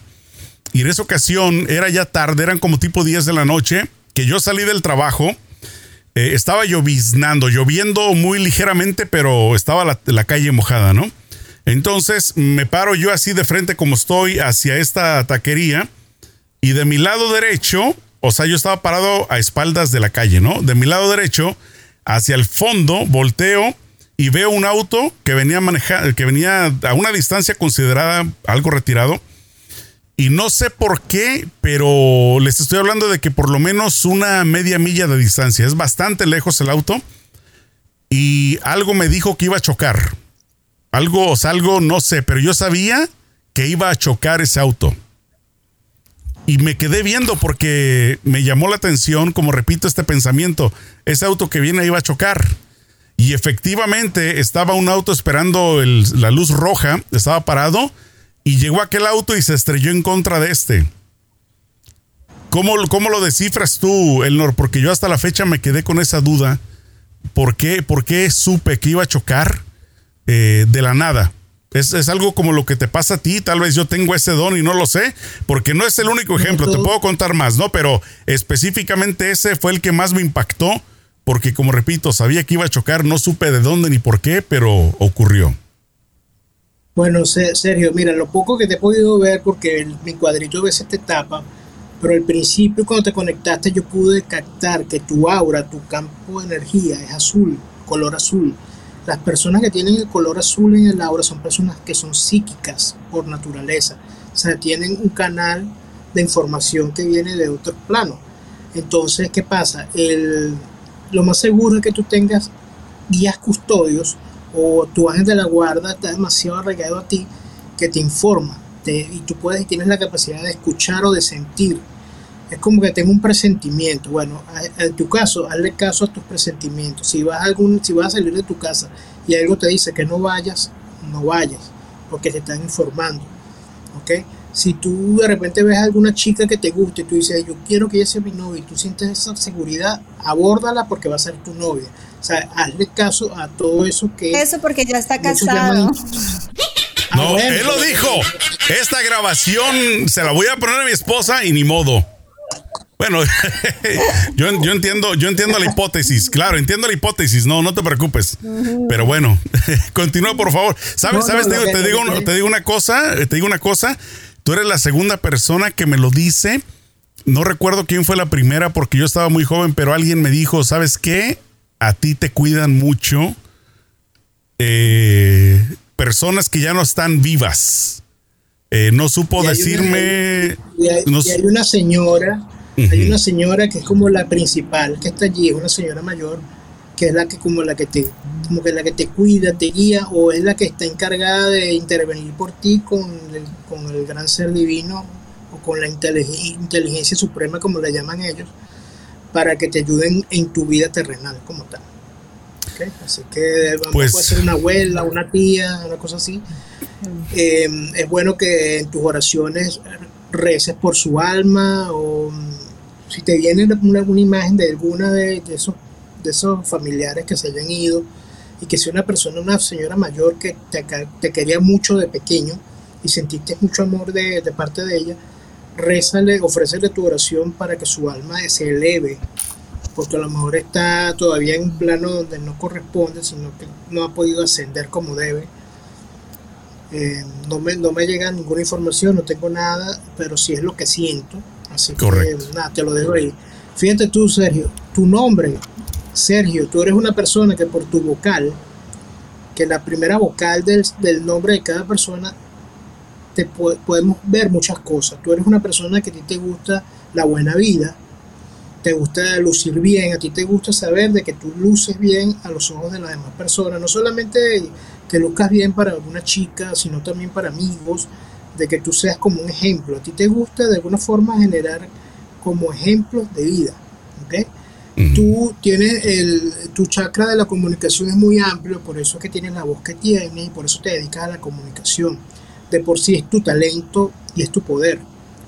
Y en esa ocasión era ya tarde, eran como tipo 10 de la noche, que yo salí del trabajo. Eh, estaba lloviznando, lloviendo muy ligeramente, pero estaba la, la calle mojada, ¿no? Entonces me paro yo así de frente como estoy hacia esta taquería y de mi lado derecho, o sea, yo estaba parado a espaldas de la calle, ¿no? De mi lado derecho, hacia el fondo, volteo y veo un auto que venía manejando, que venía a una distancia considerada algo retirado. Y no sé por qué, pero les estoy hablando de que por lo menos una media milla de distancia. Es bastante lejos el auto. Y algo me dijo que iba a chocar. Algo, o sea, algo, no sé, pero yo sabía que iba a chocar ese auto. Y me quedé viendo porque me llamó la atención, como repito este pensamiento, ese auto que viene iba a chocar. Y efectivamente estaba un auto esperando la luz roja, estaba parado y llegó aquel auto y se estrelló en contra de este. ¿Cómo, cómo lo descifras tú, Elnor? Porque yo hasta la fecha me quedé con esa duda. ¿Por qué, por qué supe que iba a chocar? Eh, de la nada. Es, algo como lo que te pasa a ti. Tal vez yo tengo ese don y no lo sé, porque no es el único ejemplo. Te puedo contar más, ¿no? Pero específicamente ese fue el que más me impactó, porque como repito, sabía que iba a chocar, no supe de dónde ni por qué, pero ocurrió. Bueno, Sergio, mira, lo poco que te he podido ver, porque mi cuadrito a veces te tapa, pero al principio cuando te conectaste yo pude captar que tu aura, tu campo de energía es azul, color azul las personas que tienen el color azul en el aura son personas que son psíquicas por naturaleza. O sea, tienen un canal de información que viene de otro plano. Entonces, ¿qué pasa? El, lo más seguro es que tú tengas guías custodios o tu ángel de la guarda está demasiado arraigado a ti que te informa y tú puedes tienes la capacidad de escuchar o de sentir es como que tengo un presentimiento. Bueno, en tu caso, hazle caso a tus presentimientos. Si vas a, algún, si vas a salir de tu casa y algo te dice que no vayas, no vayas, porque te están informando. ¿Ok? Si tú de repente ves a alguna chica que te guste y tú dices, yo quiero que ella sea mi novia y tú sientes esa seguridad, abórdala porque va a ser tu novia. O sea, hazle caso a todo eso que... Eso porque ya está casado. no, él lo dijo. Esta grabación se la voy a poner a mi esposa y ni modo. Bueno, yo, entiendo, yo entiendo la hipótesis, claro, entiendo la hipótesis, no, no te preocupes. Pero bueno, continúa por favor. ¿Sabes? ¿Sabes? te, digo, te, digo, una cosa, te digo una cosa. Tú eres la segunda persona que me lo dice. No recuerdo quién fue la primera porque yo estaba muy joven, pero alguien me dijo, ¿sabes qué? A ti te cuidan mucho eh, personas que ya no están vivas. Eh, no supo decirme. no, y hay una señora hay una señora que es como la principal, que está allí, es una señora mayor, que es la que como la que te, como que la que te cuida, te guía, o es la que está encargada de intervenir por ti con el, con el gran ser divino o con la inteligencia suprema, como la llaman ellos, para que te ayuden en tu vida terrenal como tal. Así que pues, puede ser una abuela, una tía, una cosa así. Eh, es bueno que en tus oraciones reces por su alma o si te viene una, imagen de alguna de, esos, de esos familiares que se hayan ido y que sea una persona, una señora mayor que te, quería mucho de pequeño y sentiste mucho amor de, parte de ella, rézale, ofrécele tu oración para que su alma se eleve, porque a lo mejor está todavía en un plano donde no corresponde, sino que no ha podido ascender como debe. Eh, no, me, no me llega ninguna información, no tengo nada, pero sí es lo que siento Así Correcto. que nada, te lo dejo ahí. Fíjate tú, Sergio, tu nombre, Sergio, tú eres una persona que por tu vocal, que la primera vocal del, nombre de cada persona, te podemos ver muchas cosas. Tú eres una persona que a ti te gusta la buena vida, te gusta lucir bien, a ti te gusta saber de que tú luces bien a los ojos de las demás personas, no solamente que luzcas bien para alguna chica, sino también para amigos, de que tú seas como un ejemplo. A ti te gusta de alguna forma generar como ejemplos de vida. ¿okay? Tú tienes el, tu chakra de la comunicación es muy amplio, por eso es que tienes la voz que tienes y por eso te dedicas a la comunicación. De por sí es tu talento y es tu poder,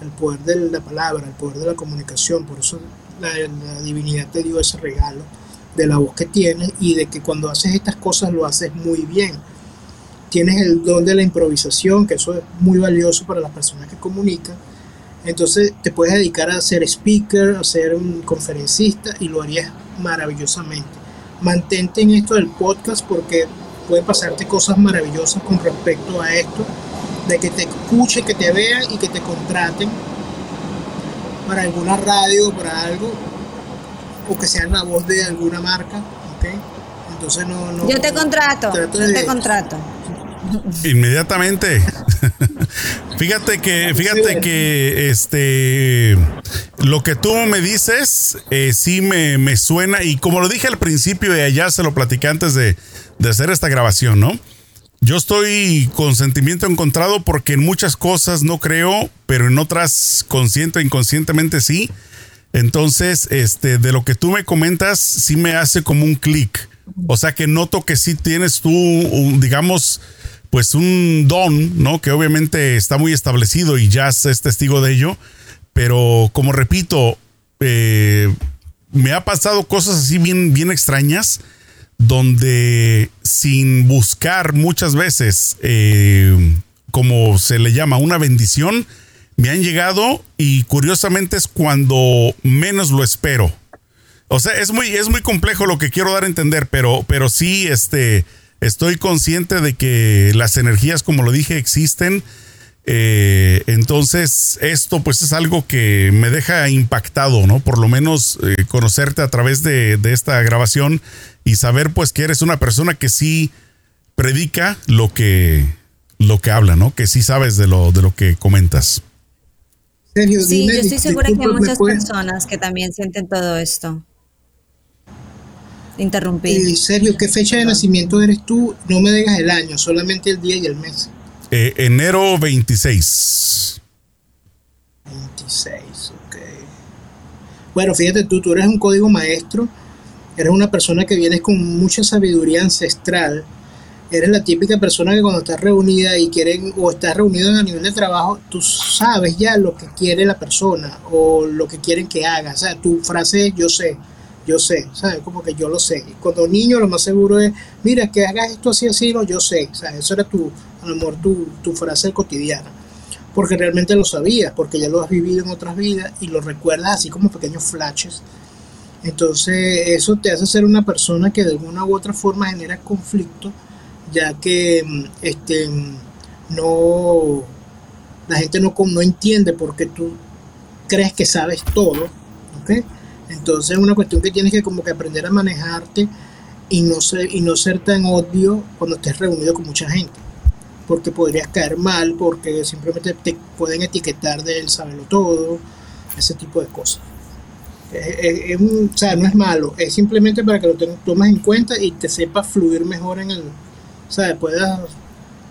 el poder de la palabra, el poder de la comunicación. Por eso la, la divinidad te dio ese regalo de la voz que tienes y de que cuando haces estas cosas lo haces muy bien tienes el don de la improvisación, que eso es muy valioso para las personas que comunican. Entonces te puedes dedicar a ser speaker, a ser un conferencista y lo harías maravillosamente. Mantente en esto del podcast porque pueden pasarte cosas maravillosas con respecto a esto, de que te escuchen, que te vean y que te contraten para alguna radio o para algo, o que sean la voz de alguna marca. Entonces no, no, yo te contrato, yo te contrato. Inmediatamente. fíjate que, fíjate que este lo que tú me dices eh, sí me, me, suena. Y como lo dije al principio y allá se lo platicé antes de, de hacer esta grabación, ¿no? Yo estoy con sentimiento encontrado porque en muchas cosas no creo, pero en otras consciente o inconscientemente sí. Entonces, este, de lo que tú me comentas, sí me hace como un clic. O sea que noto que sí tienes tú, digamos, pues un don, ¿no? Que obviamente está muy establecido y ya es testigo de ello, pero como repito, eh, me ha pasado cosas así bien, bien extrañas donde sin buscar muchas veces, eh, como se le llama, una bendición, me han llegado y curiosamente es cuando menos lo espero. O sea, es muy, es muy complejo lo que quiero dar a entender, pero, pero sí, este, estoy consciente de que las energías, como lo dije, existen. Eh, entonces, esto pues es algo que me deja impactado, ¿no? Por lo menos eh, conocerte a través de, de, esta grabación y saber pues que eres una persona que sí predica lo que, lo que habla, ¿no? Que sí sabes de lo, de lo que comentas. sí, yo estoy segura que hay muchas personas que también sienten todo esto interrumpir. Eh, Sergio, ¿qué fecha de nacimiento eres tú? No me digas el año, solamente el día y el mes. Eh, enero 26. 26, ok. Bueno, fíjate tú, tú eres un código maestro, eres una persona que vienes con mucha sabiduría ancestral, eres la típica persona que cuando estás reunida y quieren o estás reunido a nivel de trabajo, tú sabes ya lo que quiere la persona o lo que quieren que haga. O sea, tu frase yo sé yo sé, ¿sabes? Como que yo lo sé. Cuando niño lo más seguro es, mira, que hagas esto así, así, no, yo sé. Sea, eso era tu, a lo mejor tu, tu frase cotidiana. Porque realmente lo sabías, porque ya lo has vivido en otras vidas y lo recuerdas así como pequeños flashes. Entonces, eso te hace ser una persona que de alguna u otra forma genera conflicto, ya que mm, este, no, la gente no, no entiende porque tú crees que sabes todo. ¿okay? Entonces es una cuestión que tienes que como que aprender a manejarte y no ser, y no ser tan obvio cuando estés reunido con mucha gente. Porque podrías caer mal, porque simplemente te pueden etiquetar de él saberlo todo, ese tipo de cosas. Es, o sea, no es malo, es simplemente para que lo tomes en cuenta y te sepas fluir mejor en el, o sea, puedas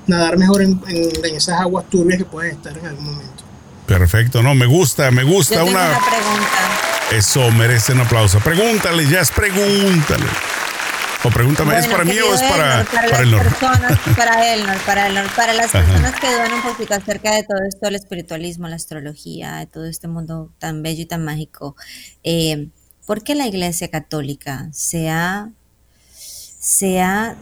nadar mejor en, en esas aguas turbias que puedes estar en algún momento. Perfecto, no, me gusta, me gusta una... una pregunta. Eso merece un aplauso. Pregúntale, Jazz, pregúntale. O pregúntame, ¿es para mí o es para, para, el norte? Para el norte, para el norte, para las personas que dudan un poquito acerca de todo esto, el espiritualismo, la astrología, de todo este mundo tan bello y tan mágico. Eh, ¿Por qué la Iglesia Católica se ha, se ha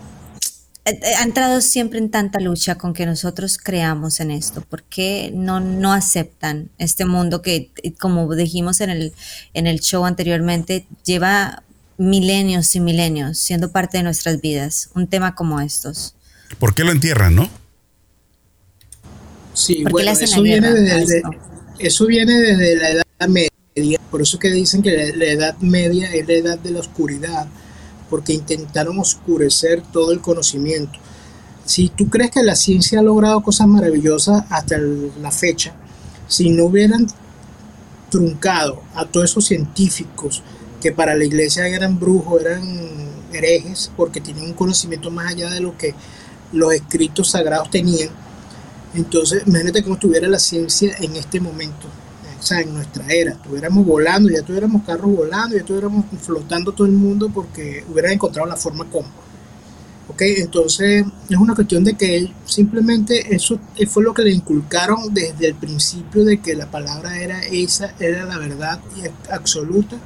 ha entrado siempre en tanta lucha con que nosotros creamos en esto? ¿Por qué no, no aceptan este mundo que, como dijimos en el, en el show anteriormente, lleva milenios y milenios siendo parte de nuestras vidas? Un tema como estos. ¿Por qué lo entierran, no? Sí, bueno, eso viene, desde, eso viene desde la Edad Media. Por eso que dicen que la Edad Media es la edad de la oscuridad porque intentaron oscurecer todo el conocimiento. Si tú crees que la ciencia ha logrado cosas maravillosas hasta la fecha, si no hubieran truncado a todos esos científicos que para la iglesia eran brujos, eran herejes, porque tenían un conocimiento más allá de lo que los escritos sagrados tenían, entonces imagínate cómo estuviera la ciencia en este momento o sea, en nuestra era, estuviéramos volando, ya tuviéramos carros volando, ya estuviéramos flotando todo el mundo porque hubieran encontrado la forma cómoda. ¿Ok? Entonces es una cuestión de que simplemente eso fue lo que le inculcaron desde el principio de que la palabra era esa, era la verdad absoluta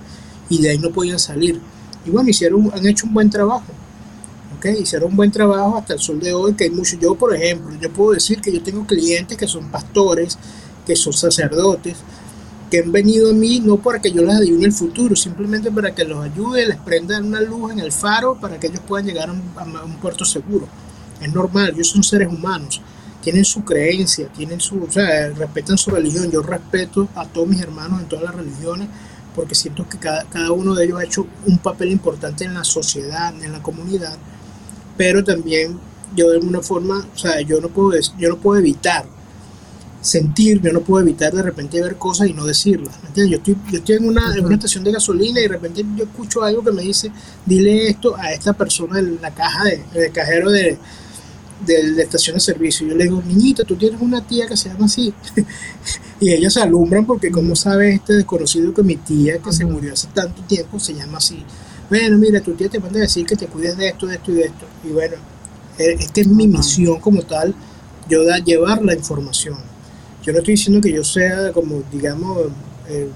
y de ahí no podían salir. Y bueno, hicieron, han hecho un buen trabajo. ¿ok? Hicieron un buen trabajo hasta el sol de hoy, que hay muchos, yo por ejemplo, yo puedo decir que yo tengo clientes que son pastores, que son sacerdotes, que han venido a mí no para que yo les adivine el futuro, simplemente para que los ayude, les prenda una luz en el faro para que ellos puedan llegar a un, puerto seguro. Es normal, ellos son seres humanos, tienen su creencia, tienen su, o sea, respetan su religión. Yo respeto a todos mis hermanos en todas las religiones porque siento que cada, cada uno de ellos ha hecho un papel importante en la sociedad, en la comunidad, pero también yo de alguna forma, o sea, yo no puedo, yo no puedo evitar sentir, yo no puedo evitar de repente ver cosas y no decirlas. Yo estoy, yo estoy en, una, en una estación de gasolina y de repente yo escucho algo que me dice, dile esto a esta persona en la caja de, de cajero de, de, la estación de servicio. Yo le digo, niñita, tú tienes una tía que se llama así. y ellos se alumbran porque como sabe este desconocido que mi tía que se murió hace tanto tiempo se llama así. Bueno, mira, tu tía te manda a decir que te cuides de esto, de esto y de esto. Y bueno, eh, esta es mi misión como tal, yo da, llevar la información yo no estoy diciendo que yo sea como, digamos, eh,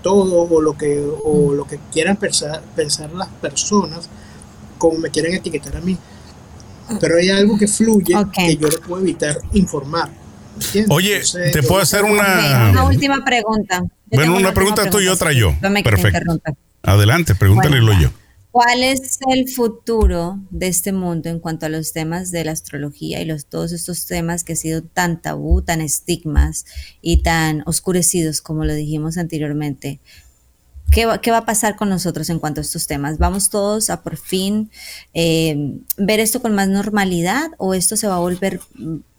todo o lo que, o lo que quieran pensar, pensar las personas, como me quieren etiquetar a mí. Pero hay algo que fluye que yo no puedo evitar informar. Oye, te puedo hacer una... Una última pregunta. bueno, una, pregunta, tú y otra yo. Perfecto. Adelante, pregúntale yo. ¿Cuál es el futuro de este mundo en cuanto a los temas de la astrología y los, todos estos temas que han sido tan tabú, tan estigmas y tan oscurecidos como lo dijimos anteriormente? ¿Qué va, ¿Qué va, a pasar con nosotros en cuanto a estos temas? ¿Vamos todos a por fin eh, ver esto con más normalidad o esto se va a volver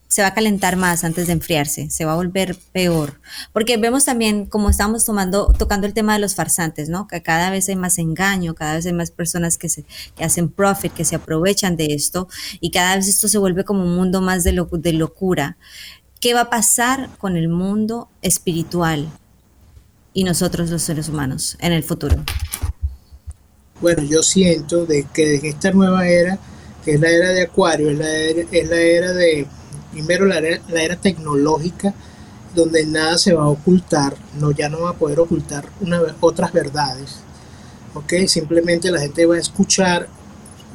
se va a calentar más antes de enfriarse, se va a volver peor. Porque vemos también, como estamos tomando, tocando el tema de los farsantes, ¿no? Que cada vez hay más engaño, cada vez hay más personas que, se, que hacen profit, que se aprovechan de esto, y cada vez esto se vuelve como un mundo más de, de locura. ¿Qué va a pasar con el mundo espiritual y nosotros los seres humanos en el futuro? Bueno, yo siento de que en esta nueva era, que es la era de Acuario, es la es la era de primero la era, tecnológica, donde nada se va a ocultar, no, ya no va a poder ocultar otras verdades. ¿ok? Simplemente la gente va a escuchar,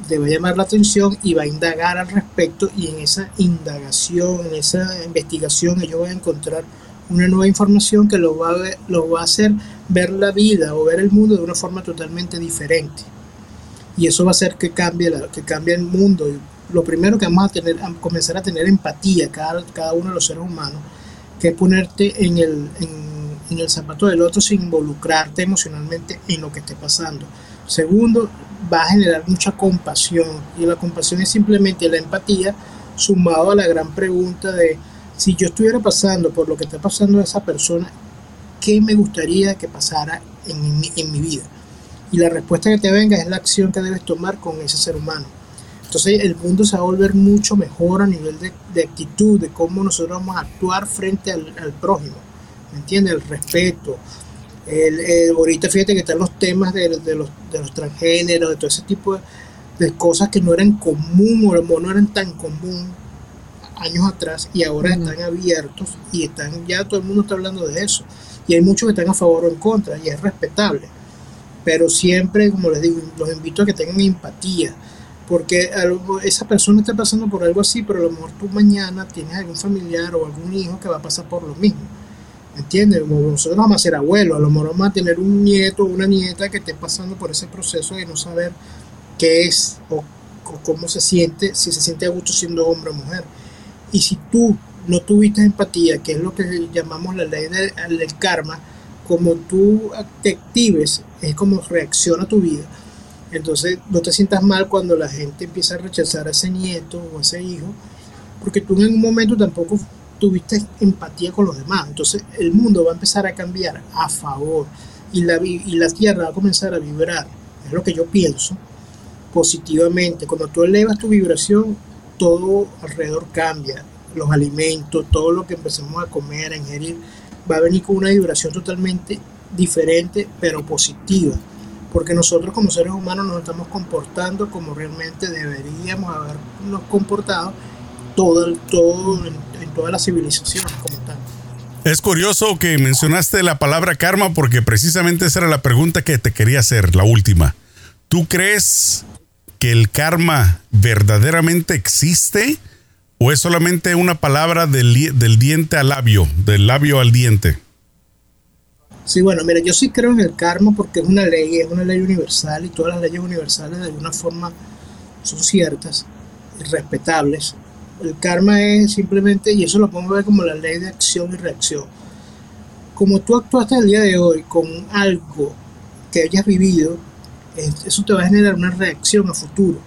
debe llamar la atención y va a indagar al respecto y en esa indagación, en esa investigación ellos van a encontrar una nueva información que lo va a, lo va a hacer ver la vida o ver el mundo de una forma totalmente diferente. Y eso va a hacer que cambie, la, que cambie el mundo lo primero que vamos a tener, a comenzar a tener empatía cada, cada uno de los seres humanos, que es ponerte en el, en, el zapato del otro sin involucrarte emocionalmente en lo que esté pasando. Segundo, va a generar mucha compasión y la compasión es simplemente la empatía sumado a la gran pregunta de si yo estuviera pasando por lo que está pasando a esa persona, ¿qué me gustaría que pasara en en mi vida? Y la respuesta que te venga es la acción que debes tomar con ese ser humano. Entonces el mundo se va a volver mucho mejor a nivel de, actitud, de cómo nosotros vamos a actuar frente al, prójimo. ¿Me entiendes? El respeto. El, ahorita fíjate que están los temas de, los, de los transgéneros, de todo ese tipo de, cosas que no eran común o no eran tan común años atrás y ahora están abiertos y están ya todo el mundo está hablando de eso. Y hay muchos que están a favor o en contra y es respetable. Pero siempre, como les digo, los invito a que tengan empatía porque esa persona está pasando por algo así, pero a lo mejor tú mañana tienes algún familiar o algún hijo que va a pasar por lo mismo. ¿Entiendes? Como nosotros vamos a ser abuelos, a lo mejor vamos a tener un nieto o una nieta que esté pasando por ese proceso de no saber qué es o, cómo se siente, si se siente a gusto siendo hombre o mujer. Y si tú no tuviste empatía, que es lo que llamamos la ley del, del karma, como tú te actives, es como reacciona tu vida entonces no te sientas mal cuando la gente empieza a rechazar a ese nieto o a ese hijo, porque tú en un momento tampoco tuviste empatía con los demás. Entonces el mundo va a empezar a cambiar a favor y la, y la tierra va a comenzar a vibrar. Es lo que yo pienso positivamente. Cuando tú elevas tu vibración, todo alrededor cambia. Los alimentos, todo lo que empecemos a comer, a ingerir, va a venir con una vibración totalmente diferente, pero positiva porque nosotros como seres humanos nos estamos comportando como realmente deberíamos habernos comportado todo, todo en, toda la civilización como tal. Es curioso que mencionaste la palabra karma porque precisamente esa era la pregunta que te quería hacer, la última. ¿Tú crees que el karma verdaderamente existe o es solamente una palabra del, del diente al labio, del labio al diente? Sí, bueno, mira, yo sí creo en el karma porque es una ley, es una ley universal y todas las leyes universales de alguna forma son ciertas y respetables. El karma es simplemente, y eso lo a ver como la ley de acción y reacción. Como tú actuaste el día de hoy con algo que hayas vivido, eso te va a generar una reacción a futuro.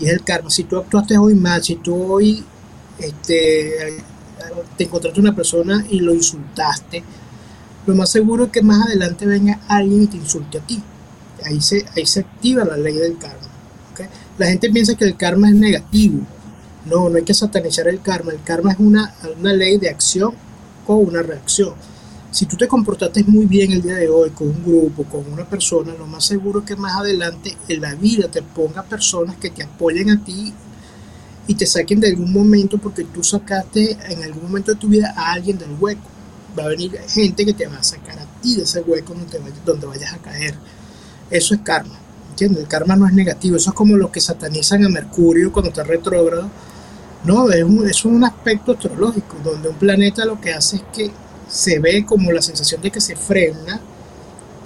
Y es el karma. Si tú actuaste hoy mal, si tú hoy este, te encontraste una persona y lo insultaste, lo más seguro es que más adelante venga alguien y te insulte a ti. Ahí se, ahí se activa la ley del karma. La gente piensa que el karma es negativo. No, no hay que satanizar el karma. El karma es una, una ley de acción o una reacción. Si tú te comportaste muy bien el día de hoy con un grupo, con una persona, lo más seguro es que más adelante en la vida te ponga personas que te apoyen a ti y te saquen de algún momento porque tú sacaste en algún momento de tu vida a alguien del hueco va a venir gente que te va a sacar a ti de ese hueco donde, vayas, a caer. Eso es karma. ¿entiendes? El karma no es negativo, eso es como lo que satanizan a Mercurio cuando está retrógrado. No, es un, es un aspecto astrológico, donde un planeta lo que hace es que se ve como la sensación de que se frena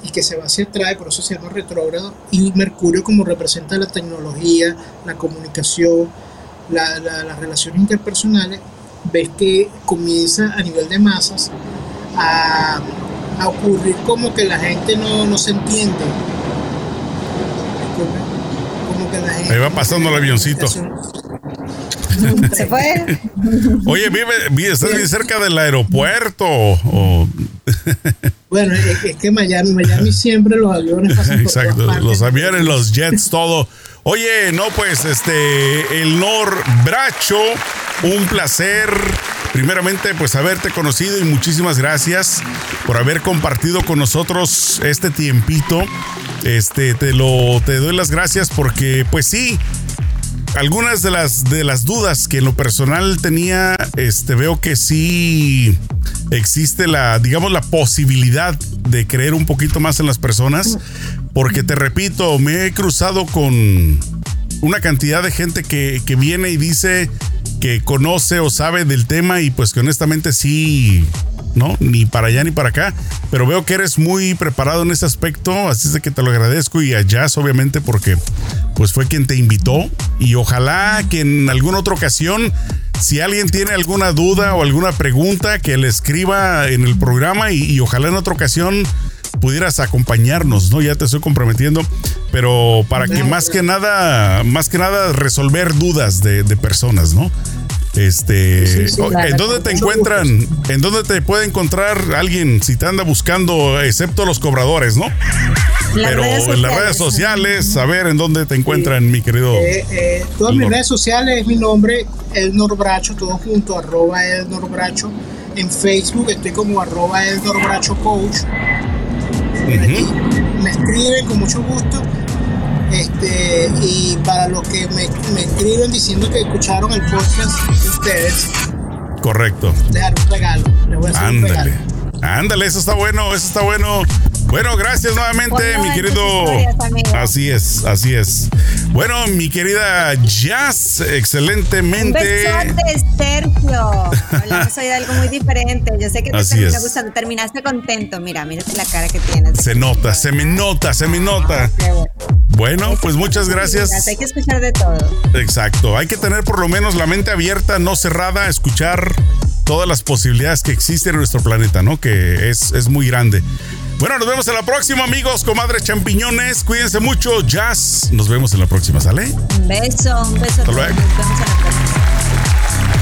y que se va hacia atrás, por eso se llama retrógrado, y Mercurio como representa la tecnología, la comunicación, las relaciones interpersonales, ves que comienza a nivel de masas a, ocurrir como que la gente no, se entiende. Como que la gente Ahí va pasando el avioncito. ¿Se fue? Oye, vive, ¿estás bien cerca del aeropuerto? bueno, es, que Miami, Miami siempre los aviones pasan Exacto, los aviones, los jets, todo. Oye, no, pues este, el Nor Bracho, un placer. Primeramente, pues haberte conocido y muchísimas gracias por haber compartido con nosotros este tiempito. Este, te lo, te doy las gracias porque, pues sí, algunas de las, de las dudas que en lo personal tenía, este, veo que sí existe la, digamos, la posibilidad de creer un poquito más en las personas, porque te repito, me he cruzado con una cantidad de gente que, que viene y dice que conoce o sabe del tema y pues que honestamente sí, ¿no? Ni para allá ni para acá, pero veo que eres muy preparado en ese aspecto, así es de que te lo agradezco y a Jazz obviamente porque pues fue quien te invitó y ojalá que en alguna otra ocasión si alguien tiene alguna duda o alguna pregunta, que le escriba en el programa y, ojalá en otra ocasión pudieras acompañarnos, ¿no? Ya te estoy comprometiendo, pero para que más que nada, más que nada resolver dudas de, de personas, ¿no? Este, ¿en dónde te encuentran? ¿En dónde te puede encontrar alguien si te anda buscando, excepto los cobradores, ¿no? Pero en las redes sociales, a ver en dónde te encuentran, mi querido. Eh, eh, todas mis redes sociales es mi nombre, El Norbracho, todo junto, arroba El Norbracho. En Facebook estoy como arroba El Norbracho Coach. Me escriben con mucho gusto este, y para los que me, escriben diciendo que escucharon el podcast de ustedes, correcto. Dejar un regalo. Les voy a hacer Ándale. un regalo. Ándale, eso está bueno, eso está bueno. Bueno, gracias nuevamente, mi querido. así es, así es. Bueno, mi querida Jazz, excelentemente. Un besote, Sergio. Hablamos hoy de algo muy diferente. Yo sé que te terminó gustando. Terminaste contento. Mira, mira la cara que tienes. Se nota, se me nota, se me nota. Bueno, pues muchas gracias. Hay que escuchar de todo. Exacto. Hay que tener por lo menos la mente abierta, no cerrada, escuchar todas las posibilidades que existen en nuestro planeta, ¿no? Que es, es muy grande. Bueno, nos vemos en la próxima, amigos, comadres champiñones. Cuídense mucho, jazz. Nos vemos en la próxima, ¿sale? Un beso, un beso. Hasta luego. Nos vemos en la próxima.